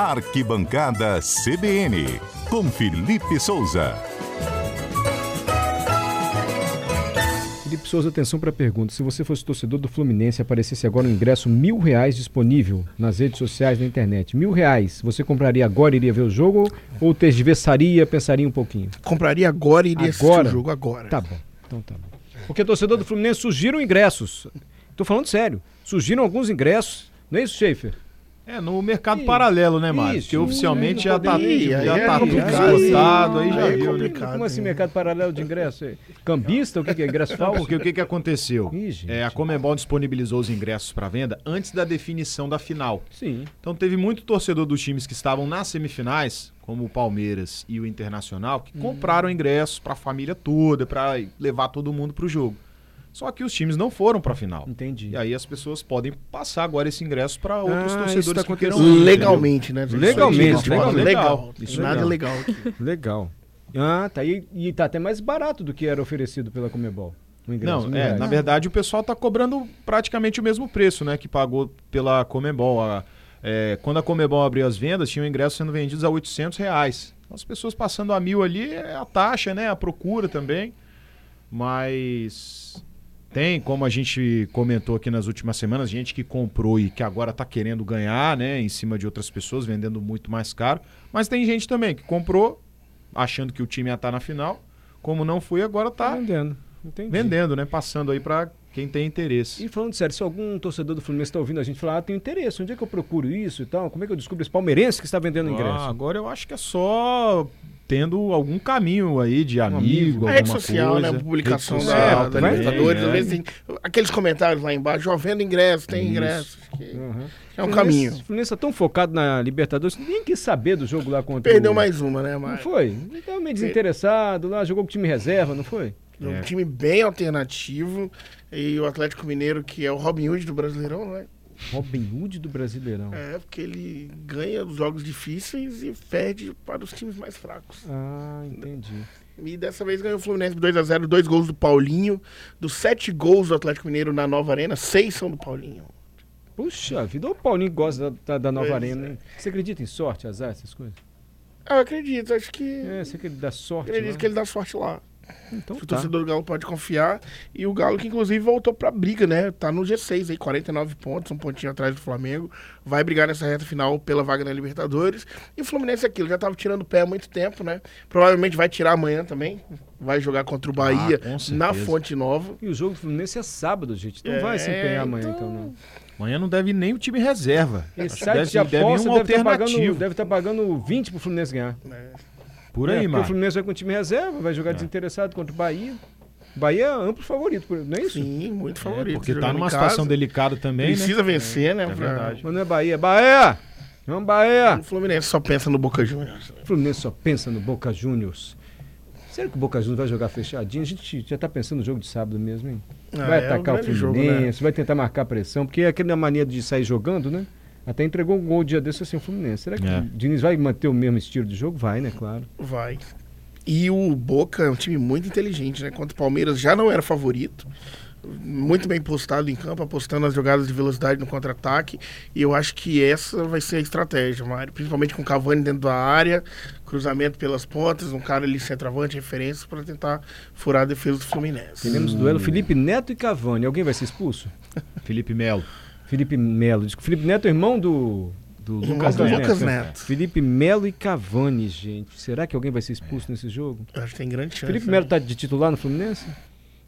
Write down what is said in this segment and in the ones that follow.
Arquibancada CBN, com Felipe Souza. Felipe Souza, atenção para a pergunta. Se você fosse torcedor do Fluminense e aparecesse agora um ingresso mil reais disponível nas redes sociais, na internet, mil reais, você compraria agora e iria ver o jogo ou tergiversaria, pensaria um pouquinho? Compraria agora e iria assistir Agora? o jogo agora. Tá bom, então tá bom. Porque torcedor do Fluminense surgiram ingressos. Tô falando sério. Surgiram alguns ingressos. Não é isso, Schaefer? É, no mercado paralelo, né, Mário? isso. Que oficialmente Não já tá, poderia, já é tá tudo esgotado, aí já é viu, né? Como assim, mercado paralelo de ingresso? É Cambista? O que que é? Ingresso falso? porque o que, que aconteceu? Ih. É, a Comebol disponibilizou os ingressos para venda antes da definição da final. Sim. Então teve muito torcedor dos times que estavam nas semifinais, como o Palmeiras e o Internacional, que compraram ingressos para a família toda, para levar todo mundo pro jogo. Só que os times não foram para a final. Entendi. E aí as pessoas podem passar agora esse ingresso para outros Ah, torcedores tá que queiram ir, Legalmente, né? Legalmente, Isso, legal, legal. legal. Isso Legal. nada legal aqui. Legal. Ah, tá. E, e tá até mais barato do que era oferecido pela Comebol. O ingresso, Não, mil é, na verdade o pessoal tá cobrando praticamente o mesmo preço, né, que pagou pela Comebol. A- é, quando a Comebol abriu as vendas, tinham ingressos sendo vendidos a 800 reais. Então, As pessoas passando a mil ali é a taxa, né, a procura também. Mas tem, como a gente comentou aqui nas últimas semanas, gente que comprou e que agora tá querendo ganhar, né, em cima de outras pessoas, vendendo muito mais caro. Mas tem gente também que comprou achando que o time ia estar na final. Como não foi, agora Tá tá vendendo. Entendi. vendendo, né? Passando aí pra quem tem interesse. E falando sério, se algum torcedor do Fluminense está ouvindo a gente falar, ah, tenho interesse, onde é que eu procuro isso e tal? Como é que eu descubro esse palmeirense que está vendendo ingresso? Ah, agora eu acho que é só tendo algum caminho aí de amigo, amigo. A alguma rede social, coisa. né? Publicação Rede da, social da também, Libertadores. é. Às vezes tem aqueles comentários lá embaixo, ó, vendo ingresso, tem Isso. ingresso. Que Uhum. é um caminho. O Fluminense está tão focado na Libertadores, ninguém quis saber do jogo lá contra Perdeu o... mais uma, né, Não Mário? foi? Ele estava meio desinteressado lá, jogou com time reserva, não foi? Um É. time bem alternativo. E o Atlético Mineiro, que é o Robin Hood do Brasileirão, né? Robin Hood do Brasileirão. É, porque ele ganha os jogos difíceis e perde para os times mais fracos. Ah, entendi. E dessa vez ganhou o Fluminense 2x0, dois gols do Paulinho. Dos sete gols do Atlético Mineiro na nova arena, seis são do Paulinho. Puxa vida, o Paulinho gosta da, da- da nova Pois arena, hein? Você acredita em sorte, azar, essas coisas? Ah, Eu acredito, acho que. É, você acredita dá sorte acredito lá? que ele dá sorte lá. Então o tá. torcedor do Galo pode confiar. E o Galo, que inclusive voltou pra briga, né? Tá no G6 aí, 49 pontos, um pontinho atrás do Flamengo. Vai brigar nessa reta final pela vaga na Libertadores. E o Fluminense é aquilo, já tava tirando o pé há muito tempo, né? Provavelmente vai tirar amanhã também. Vai jogar contra o Bahia com certeza. na Fonte Nova. E o jogo do Fluminense é sábado, gente. Não É, vai se empenhar amanhã, então- então, não. Amanhã não deve nem o time reserva. Esse site deve, de aposta deve ir um deve estar pagando, alternativo. deve tá pagando 20 pro Fluminense ganhar. né? Por É, aí, porque o Marcos. Fluminense vai com o time reserva, vai jogar É. desinteressado contra o Bahia. Bahia é amplo favorito, por- não é isso? Sim, muito favorito. Porque tá numa situação casa, delicada também, Precisa vencer, né? É verdade. Mas não é Bahia, é Bahia! Vamos Bahia! O Fluminense só pensa no Boca Juniors. O Fluminense só pensa no Boca Juniors. Será que o Boca Juniors vai jogar fechadinho? A gente já tá pensando no jogo de sábado mesmo, hein? Ah, vai é atacar um o grande Fluminense, jogo, né? vai tentar marcar pressão, porque é aquela mania de sair jogando, né? Até entregou um gol dia desse assim o Fluminense. Será que É. o Diniz vai manter o mesmo estilo de jogo? Vai, né? Claro. Vai. E o Boca é um time muito inteligente, né? Contra o Palmeiras já não era favorito. Muito bem postado em campo, apostando nas jogadas de velocidade no contra-ataque. E eu acho que essa vai ser a estratégia, Mário. Principalmente com o Cavani dentro da área, cruzamento pelas pontas, um cara ali centroavante, referência, para tentar furar a defesa do Fluminense. Teremos duelo Felipe Neto e Cavani. Alguém vai ser expulso? Felipe Melo. Felipe Melo. Diz que o Felipe Neto é irmão do, do Irmão Lucas, do Neto. Lucas né? Neto. Felipe Melo e Cavani, gente. Será que alguém vai ser expulso nesse jogo? Eu acho que tem grande chance. Felipe né? Melo tá de titular no Fluminense?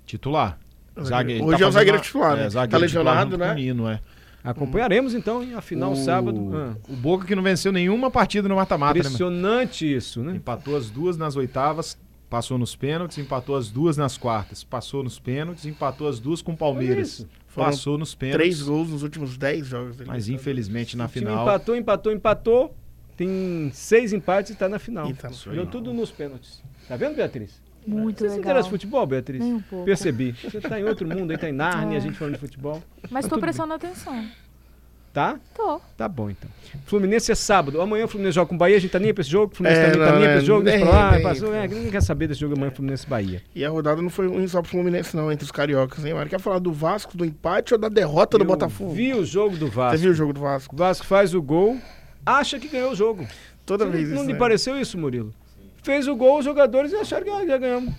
Titular. Zagueiro. Hoje Tá é o zagueiro fazendo titular, uma- né? é, zagueiro Tá lesionado, né? o Nino, é. Acompanharemos então, hein? A final o... sábado. Ah, O Boca que não venceu nenhuma partida no mata-mata, né? impressionante isso, né? Empatou as duas nas oitavas, passou nos pênaltis, empatou as duas nas quartas, passou nos pênaltis, empatou as duas com o Palmeiras. Foram Passou nos pênaltis. Três gols nos últimos dez jogos. Mas infelizmente na O time final. empatou, empatou, empatou. Tem seis empates e tá na final. E tá no Deu tudo nos pênaltis. Tá vendo, Beatriz? Muito Você se legal. interessa por futebol, Beatriz? Nem um pouco. Percebi. Você tá em outro mundo aí, tá em Nárnia, É. a gente falando de futebol. Mas tô tudo bem. prestando atenção. Tá? Tô. Tá bom, então. Fluminense é sábado. Amanhã o Fluminense joga com o Bahia. A gente tá nem aí pra esse jogo. O Fluminense É, também tá não, nem aí pra é, esse jogo. Deixa pra nem- lá. nem- passou. É, ninguém quer saber desse jogo amanhã, Fluminense e Bahia. E a rodada não foi ruim só pro Fluminense, não, entre os cariocas, hein, Mário? Quer falar do Vasco, do empate ou da derrota do Eu Botafogo? Vi o jogo do Você Vasco. viu o jogo do Vasco? O Vasco faz o gol acha que ganhou o jogo. Toda Não- vez não isso, lhe né? pareceu isso, Murilo? Fez o gol, os jogadores acharam que ah, já ganhamos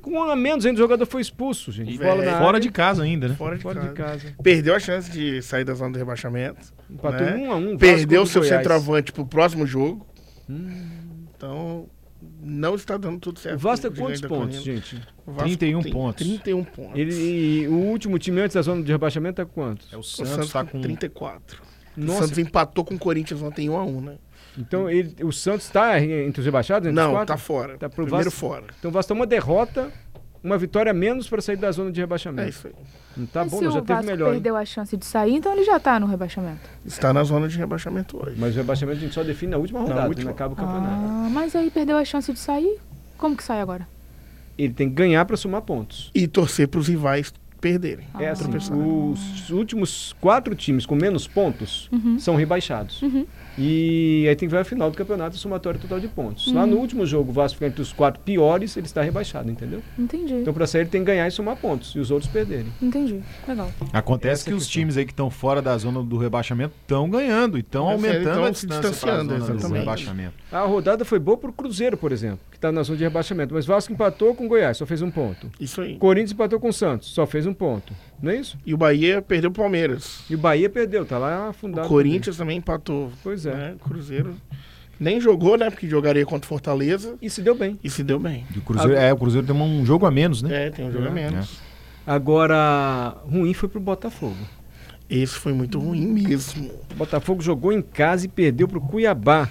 com um a menos ainda, o jogador foi expulso, gente. É, fora de casa ainda, né? Fora de, Fora casa. de casa. Perdeu a chance de sair da zona do rebaixamento. Empatou né? um a um. Perdeu seu Goiás. centroavante pro próximo jogo. Hum. Então, não está dando tudo certo. O Vasco é tem quantos tá pontos, gente? Vasco 31 tem pontos. 31 pontos. Ele, e o último time antes da zona de rebaixamento é quantos? É o Santos, o Santos tá com 34. Nossa. O Santos empatou com o Corinthians ontem 1 a 1 né? Então ele, o Santos está entre os rebaixados? Entre Não, está fora. Tá pro Primeiro Vasco, fora. Então o Vasco tem uma derrota, uma vitória menos para sair da zona de rebaixamento. É isso aí. Não tá bom, não, já teve melhor. Se perdeu a chance de sair, então ele já está no rebaixamento. Está na zona de rebaixamento hoje. Mas o rebaixamento a gente só define na última rodada, na última. acaba o campeonato. Ah, mas aí perdeu a chance de sair? Como que sai agora? Ele tem que ganhar para somar pontos. E torcer para os rivais perderem. É Ah. assim, os últimos quatro times com menos pontos Uhum. são rebaixados. Uhum. E aí tem que ver a final do campeonato, a somatória total de pontos. Lá no último jogo, o Vasco fica entre os quatro piores, ele está rebaixado, entendeu? Entendi. Então para sair ele tem que ganhar e somar pontos, e os outros perderem. Entendi. Legal. Acontece Essa que é os questão. times aí que estão fora da zona do rebaixamento estão ganhando e estão É, aumentando tão a se distância para a distanciando, zona do rebaixamento. A rodada foi boa pro Cruzeiro, por exemplo, que está na zona de rebaixamento. Mas Vasco empatou com o Goiás, só fez um ponto. Isso aí. Corinthians empatou com o Santos, só fez um ponto. Não é isso? E o Bahia perdeu o Palmeiras. E o Bahia perdeu, tá lá afundado. O Corinthians também empatou. Pois é. Né? Cruzeiro nem jogou, né? Porque jogaria contra o Fortaleza. E se deu bem. E se deu bem. E o Cruzeiro, é, o Cruzeiro tem um jogo a menos, né? É, tem um jogo a É. menos. Agora, ruim foi pro Botafogo. Esse foi muito ruim mesmo. O Botafogo jogou em casa e perdeu pro Cuiabá.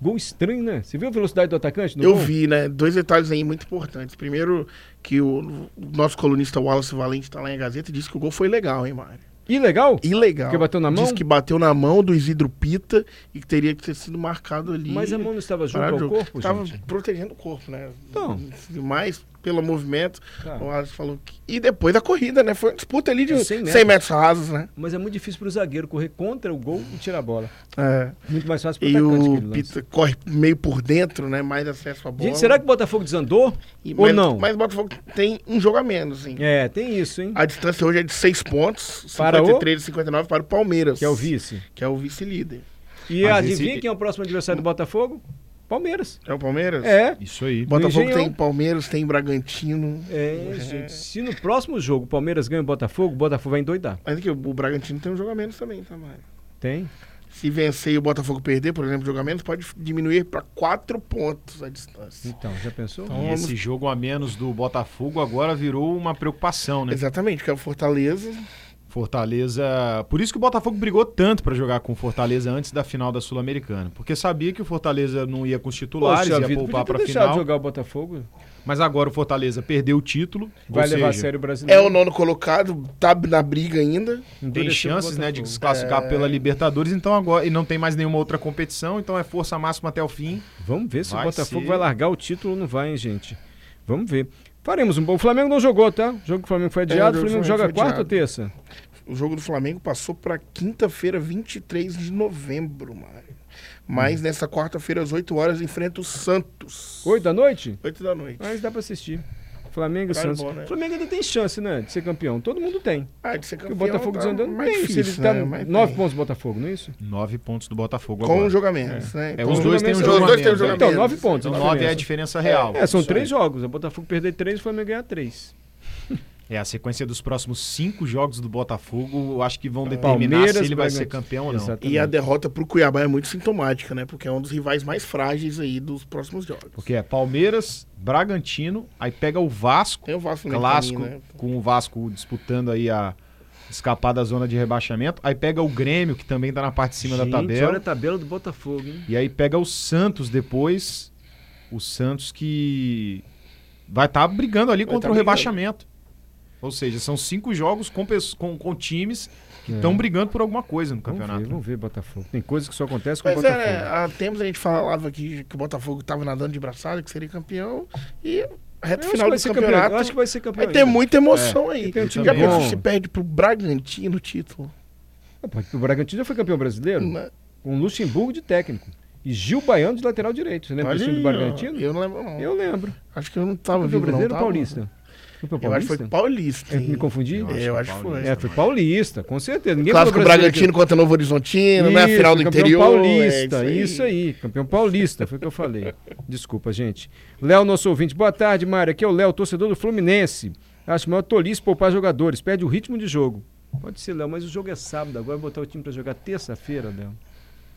Gol estranho, né? Você viu a velocidade do atacante? Eu gol? vi, né? Dois detalhes aí muito importantes. Primeiro, que o, o nosso colunista Wallace Valente está lá em Gazeta e disse que o gol foi legal, hein, Mário? E legal? Ilegal. Porque bateu na mão? Disse que bateu na mão do Isidro Pita e que teria que ter sido marcado ali. Mas a mão não estava junto ao corpo, Tava gente? protegendo o corpo, né? Então. Mais pelo movimento. O Wallace falou que... E depois da corrida, né? Foi uma disputa ali de É 100 100 metros, metros. rasos, né? Mas é muito difícil pro zagueiro correr contra o gol e tirar a bola. É. Muito mais fácil pro E atacante o aquele lance. Pita corre meio por dentro, né? Mais acesso à bola. Gente, será que o Botafogo desandou? E- ou mas, não? Mas o Botafogo tem um jogo a menos, hein? É, tem isso, hein? A distância hoje é de 6 pontos, Para o- 53 e 59 para o Palmeiras. Que é o vice. Que é o vice-líder. E Mas adivinha esse- quem é o próximo adversário do Botafogo? Palmeiras. É o Palmeiras? É. Isso aí. Botafogo tem Palmeiras, tem Bragantino. É, gente. Se no próximo jogo o Palmeiras ganha o Botafogo, o Botafogo vai endoidar. Mas aqui, o o Bragantino tem um jogo a menos também, tá, Mário? Tem? Se vencer e o Botafogo perder, por exemplo, jogo a menos, pode diminuir para 4 pontos a distância. Então, já pensou? Então, E esse jogo a menos do Botafogo agora virou uma preocupação, né? Exatamente, que é o Fortaleza. Fortaleza. Por isso que o Botafogo brigou tanto pra jogar com o Fortaleza antes da final da Sul-Americana. Porque sabia que o Fortaleza não ia com os titulares, Poxa ia vida, poupar deixado final. de jogar o Botafogo. Mas agora o Fortaleza perdeu o título. Vai ou levar a seja, sério o É brasileiro. o nono colocado, tá na briga ainda. Tem chances, né, de Botafogo. se classificar pela Libertadores, então agora e não tem mais nenhuma outra competição, então é força máxima até o fim. Vamos ver se Vai o Botafogo ser. vai largar o título ou não vai, hein, gente? Vamos ver. Faremos um bom. O Flamengo não jogou, tá? O jogo do Flamengo foi adiado. É, o Flamengo Flamengo joga quarta ou terça? O jogo do Flamengo passou para quinta-feira, 23 de novembro, Mário. Mas nessa quarta-feira, às 8 horas, enfrenta o Santos. Oito da noite? 8 da noite. Mas dá pra assistir. Flamengo e Horário Santos. bom, né? Flamengo ainda tem chance, né? De ser campeão. Todo mundo tem. Ah, de ser Porque campeão. o Botafogo tá desandando mais tem. difícil, se ele tá né? Nove tem. pontos do Botafogo, não é isso? Nove pontos do Botafogo Com agora. um jogo menos, né? É, Com os dois têm um jogo Os dois têm um menos, jogo Então, nove pontos. Então nove é a diferença. real. É, são três jogos. O Botafogo perder três, o Flamengo ganhar três. É, a sequência dos próximos cinco jogos do Botafogo, eu acho que vão determinar Palmeiras, se ele vai ser campeão ou não. Exatamente. E a derrota pro Cuiabá é muito sintomática, né? Porque é um dos rivais mais frágeis aí dos próximos jogos. Porque é Palmeiras, Bragantino, aí pega o Vasco, Tem o Vasco no clássico, caminho, né? com o Vasco disputando aí a escapar da zona de rebaixamento. Aí pega o Grêmio, que também tá na parte de cima Gente, da tabela. olha a tabela do Botafogo, hein? E aí pega o Santos depois. O Santos que vai estar brigando ali Vai contra tá o brigando. rebaixamento. Ou seja, são cinco jogos com, com, com times que É. estão brigando por alguma coisa no Vamos campeonato. ver, vamos ver Botafogo. Tem coisas que só acontecem com o Mas é, Botafogo. né? Há tempos a gente falava aqui que o Botafogo tava nadando de braçada, que seria campeão. E reta que final vai do ser campeão. campeonato Eu acho que vai ser campeão. vai ter ainda. muita emoção aí. E tem um time Já pensou se perde pro Bragantino o título? O Bragantino já foi campeão brasileiro Né? com Luxemburgo de técnico. E Gil Baiano de lateral direito. Você lembra Olha desse time do aí. Bragantino? Eu não lembro, não. Eu lembro. Acho que eu não tava Campeão vivo, não. brasileiro ou tava? paulista? Eu acho que foi Paulista. Eu hein? me confundi? É, eu acho que foi. É, foi paulista, com certeza. Ninguém Clássico Bragantino contra Novo Horizontino, Isso, né? A final do campeão interior. paulista, é isso, aí. campeão paulista, foi o que eu falei. Desculpa, gente. Léo, nosso ouvinte. Boa tarde, Mário. Aqui é o Léo, torcedor do Fluminense. Acho maior tolice poupar jogadores, perde o ritmo de jogo. Pode ser, Léo, mas o jogo é sábado, agora botar o time pra jogar terça-feira, Léo.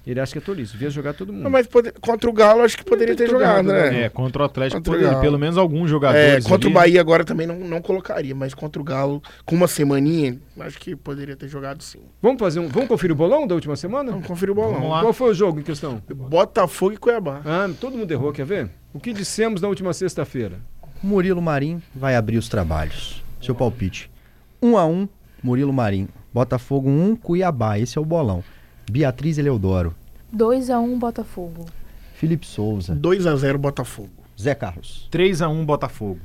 Ele acha que é tolice, devia jogar todo mundo. Não, mas pode- contra o Galo, acho que poderia ter jogado, jogado, né? É, contra o Atlético, Contra o poderia, Galo. pelo menos alguns É, jogadores. contra o ali. Bahia agora também não, não colocaria, mas contra o Galo, com uma semaninha, acho que poderia ter jogado sim. Vamos fazer um. Vamos conferir o bolão da última semana? Vamos conferir o bolão. Vamos lá. Qual foi o jogo em questão? Botafogo e Cuiabá. Ah, todo mundo errou, quer ver? O que dissemos na última sexta-feira? Murilo Marim vai abrir os trabalhos. Seu palpite. 1 um a 1 um, Murilo Marim. Botafogo 1, um, Cuiabá. Esse é o bolão. Beatriz Eleodoro. 2x1 Botafogo. Felipe Souza. 2x0 Botafogo. Zé Carlos. 3x1 Botafogo.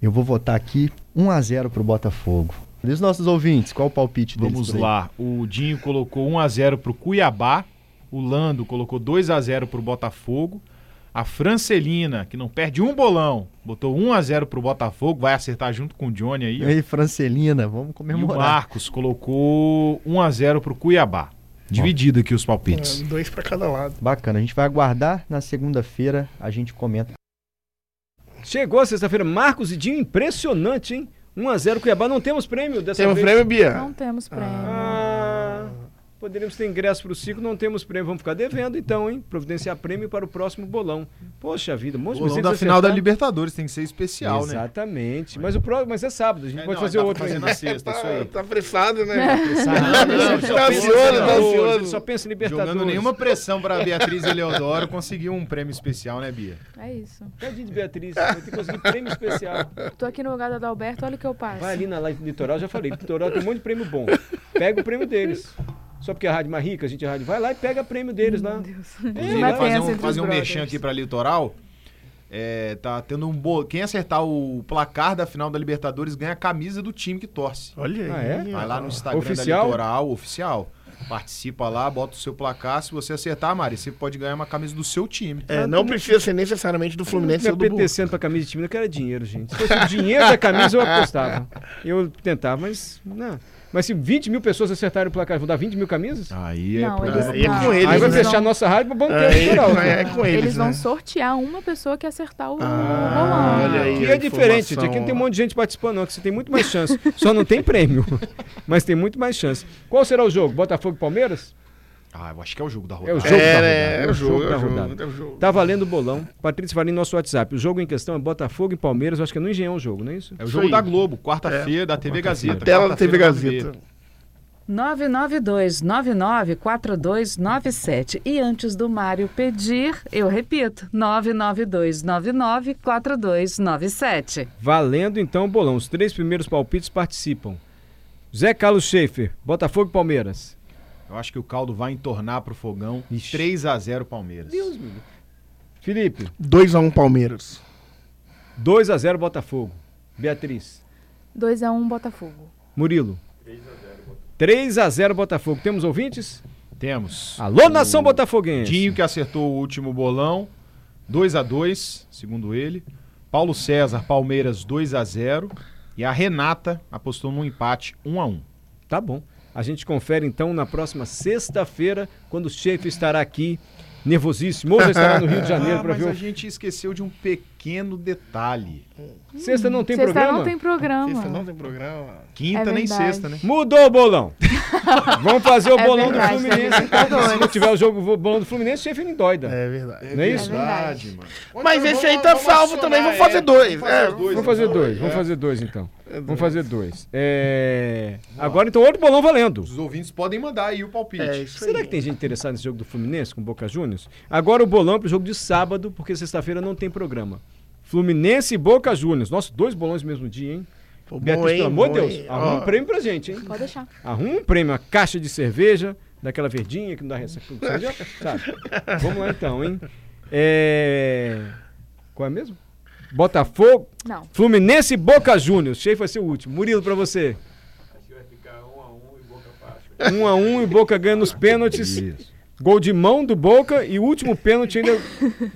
Eu vou votar aqui 1 a 0 pro Botafogo. E os nossos ouvintes, qual o palpite deles? Vamos lá. O Dinho colocou 1x0 pro Cuiabá. O Lando colocou 2x0 pro Botafogo. A Francelina, que não perde um bolão, botou 1x0 pro Botafogo. Vai acertar junto com o Johnny aí. E aí, Francelina, vamos E o comemorar. Marcos colocou 1x0 pro Cuiabá. Dividido aqui os palpites. É, dois pra cada lado. Bacana, a gente vai aguardar. Na segunda-feira a gente comenta. Chegou a sexta-feira, Marcos e Dinho, impressionante, hein? 1x0 Cuiabá, não temos prêmio dessa Temos vez. prêmio, Bia? Não temos prêmio. Ah, poderíamos ter ingresso para o ciclo, não temos prêmio. Vamos ficar devendo então, hein? Providenciar prêmio para o próximo bolão. Poxa vida, um monte de bolão presentes da final da. Libertadores tem que ser especial, né? Exatamente. Mas o próximo, mas é sábado, a gente É, pode não, fazer outro ainda. na sexta, isso aí. Tá apressado, né? Tá pensa em ansioso, tá Libertadores, ansioso. Só pensa em Libertadores. Jogando nenhuma pressão pra Beatriz Eleodoro, conseguiu um prêmio especial, né, Bia? É isso. Tadinho de Beatriz, vai ter que conseguir prêmio especial. Tô aqui no lugar da Adalberto, olha o que eu passo. Vai ali na live Litoral, já falei, Litoral tem um monte de prêmio bom. Pega o prêmio deles. Só porque a rádio é mais rica, a gente é rádio, vai lá e pega prêmio deles lá. Meu Deus. Inclusive, Vai fazer um, fazer um merchan brothers. aqui pra Litoral. É, tá tendo um bolo. Quem acertar o placar da final da Libertadores ganha a camisa do time que torce. Olha aí. Ah, é? Vai lá no Instagram Oficial? da Litoral, oficial. Participa lá, bota o seu placar. Se você acertar, Mari, você pode ganhar uma camisa do seu time. É, não precisa ser necessariamente do Fluminense me ou do Boca. apetecendo pra camisa de time, eu quero dinheiro, gente. Se fosse o dinheiro da camisa, eu apostava. Eu tentava, mas não. Mas se 20 mil pessoas acertarem o placar, vão dar 20 mil camisas? Aí é Não, pra- eles, Aí é não, com eles, Aí vai né? fechar a vão, nossa rádio pro banquete Aí, geral. é, é com eles, eles vão né? sortear uma pessoa que acertar o Ah, bolão. olha aí. A é diferente, Aqui não tem um monte de gente participando, não, que você tem muito mais chance. Só não tem prêmio. Mas tem muito mais chance. Qual será o jogo? Botafogo e Palmeiras? Ah, eu acho que é o jogo da É rodada. o jogo da É, rodada. né? É o jogo, é da o jogo, rodada. é o jogo. Tá valendo o bolão. Patrícia vai ali no nosso WhatsApp. O jogo em questão é Botafogo e Palmeiras. Eu acho que é no Engenhão o jogo, não é isso? É o jogo aí. da Globo, quarta-feira, da TV Gazeta. Tela da TV Gazeta. 992-994297. E antes do Mário pedir, eu repito, 992-994297. Valendo então o bolão. Os três primeiros palpites participam. Zé Carlos Schaefer, Botafogo e Palmeiras. Eu acho que o caldo vai entornar pro fogão. Ixi. 3 a 0 Palmeiras. Felipe, 2x1 Palmeiras. 2 a 0 Botafogo. Beatriz. 2x1 Botafogo. Murilo. 3 a 0 Botafogo. Temos ouvintes? Temos. Alô, nação O botafoguense. Dinho que acertou o último bolão, 2 a 2, segundo ele. Paulo César, Palmeiras 2 a 0 e a Renata apostou num empate 1 a 1. Tá bom. A gente confere então na próxima sexta-feira, quando o chefe estará aqui, nervosíssimo, ou já estará no Rio de Janeiro Ah, para mas ver a o... gente esqueceu de um pequeno detalhe. Sexta não tem Sexta programa? não tem programa. Sexta não tem programa. Quinta É nem sexta, né? Mudou o bolão. Vamos fazer o É bolão verdade, do Fluminense. tá então. Se não tiver o jogo o bolão do Fluminense, o chefe não doida. É verdade. Não é isso? verdade. mano. Mas esse aí tá salvo também, vamos fazer dois. É, Vamos fazer dois, vamos fazer dois então. Vamos fazer dois. É, Agora então outro bolão valendo. Os ouvintes podem mandar aí o palpite. É isso Será aí. que tem gente interessada nesse jogo do Fluminense com Boca Juniors? Agora o bolão pro jogo de sábado, porque sexta-feira não tem programa. Fluminense e Boca Juniors. Nossa, dois bolões no mesmo dia, hein? Pô, bom, Beatriz, hein, pelo amor de bom, Deus, hein? arruma Ó, um prêmio pra gente, hein? Pode deixar. Arruma um prêmio, uma caixa de cerveja, daquela verdinha que não dá ressaca. Sabe? Vamos lá então, hein? É... Qual é mesmo? Botafogo, Não. Fluminense e Boca Juniors. Cheio vai ser o último. Murilo pra você. Um a um e Boca ganha nos pênaltis. Gol de mão do Boca e o último pênalti ainda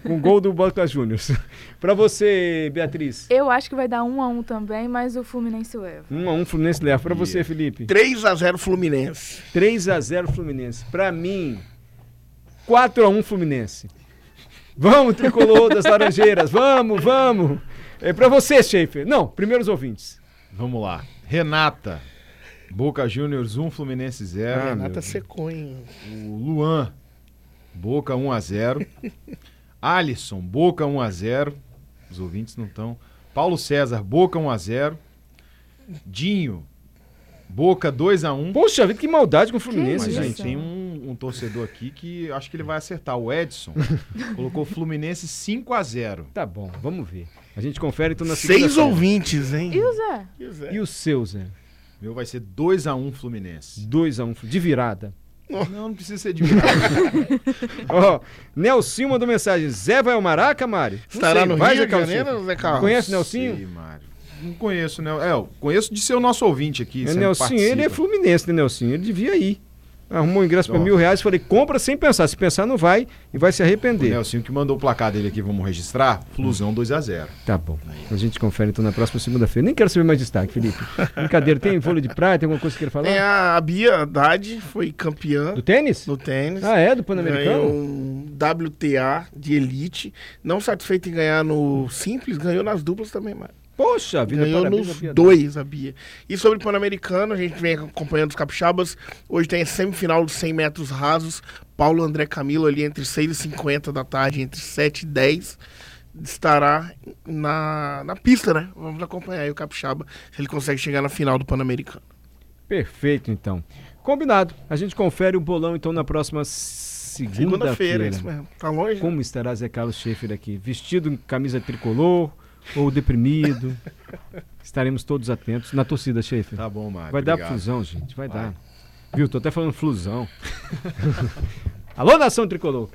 com gol do Boca Juniors. pra você, Beatriz. Eu acho que vai dar um a um também, mas o Fluminense leva. 1 a 1 Fluminense leva. Pra você, Felipe. 3x0 Fluminense. 3 a 0 Fluminense. Pra mim, 4 a 1 Fluminense. Vamos, tricolor das Laranjeiras. Vamos, vamos. É pra você, Schaefer. Não, primeiros ouvintes. Vamos lá. Renata. Boca Juniors 1, Fluminense 0. Ah, meu Renata secou, hein? O Luan. Boca 1 a 0. Alisson, Boca 1 a 0. Os ouvintes não estão. Paulo César, Boca 1 a 0. Dinho, Boca 2 a 1. Poxa vida, que maldade com o Fluminense, isso? gente. gente, tem um, um torcedor aqui que acho que ele vai acertar. O Edson colocou Fluminense 5 a 0. Tá bom, vamos ver. A gente confere então na Seis ouvintes, hein? E o Zé? E o Zé? E o seu, Zé? Meu vai ser 2 a 1 Fluminense. 2 a 1 de virada. Não, não precisa ser de virada. Ó, Nelsinho mandou mensagem. Zé vai ao Maraca, Mário? Não Estará sei, no vai, Rio Zé de Janeiro? Zé Carlos? Conhece Nelsinho? Mário. Não conheço, né? É, eu conheço de ser o nosso ouvinte aqui. É, Nelsinho, ele é fluminense, né, Nelsinho? Ele devia ir. Arrumou um ingresso por Ó. mil reais. Falei, compra sem pensar. Se pensar, não vai e vai se O arrepender. Nelsinho que mandou o placar dele aqui, vamos registrar. Flusão 2 a 0 Tá bom. A gente confere então na próxima segunda-feira. Nem quero saber mais destaque, Felipe. Brincadeira, tem vôlei de praia? Tem alguma coisa que queira falar? Tem a, a Bia Haddad, foi campeã Do tênis? no tênis. Ah, é? Do Pan-Americano? um WTA de elite. Não satisfeito em ganhar no simples, ganhou nas duplas também, mano. Poxa vida, Ganhou parabéns nos à Bia. dois, a Bia. E sobre o Pan-Americano, a gente vem acompanhando os capixabas. Hoje tem a semifinal dos 100 metros rasos. Paulo André Camilo ali entre 6 e 50 da tarde, entre 7 e 10. Estará na, na pista, né? Vamos acompanhar aí o capixaba, se ele consegue chegar na final do Pan-Americano. Perfeito, então. Combinado. A gente confere o bolão, então, na próxima Segunda-feira, segunda-feira. isso mesmo. Tá longe? né? Como estará Zé Carlos Schaefer aqui? Vestido em camisa tricolor ou deprimido? Estaremos todos atentos na torcida, Schaefer. Tá bom, Mário. Vai dar obrigado. fusão, gente. Vai, Vai. dar. Viu? Tô até falando flusão. Alô, nação tricolor.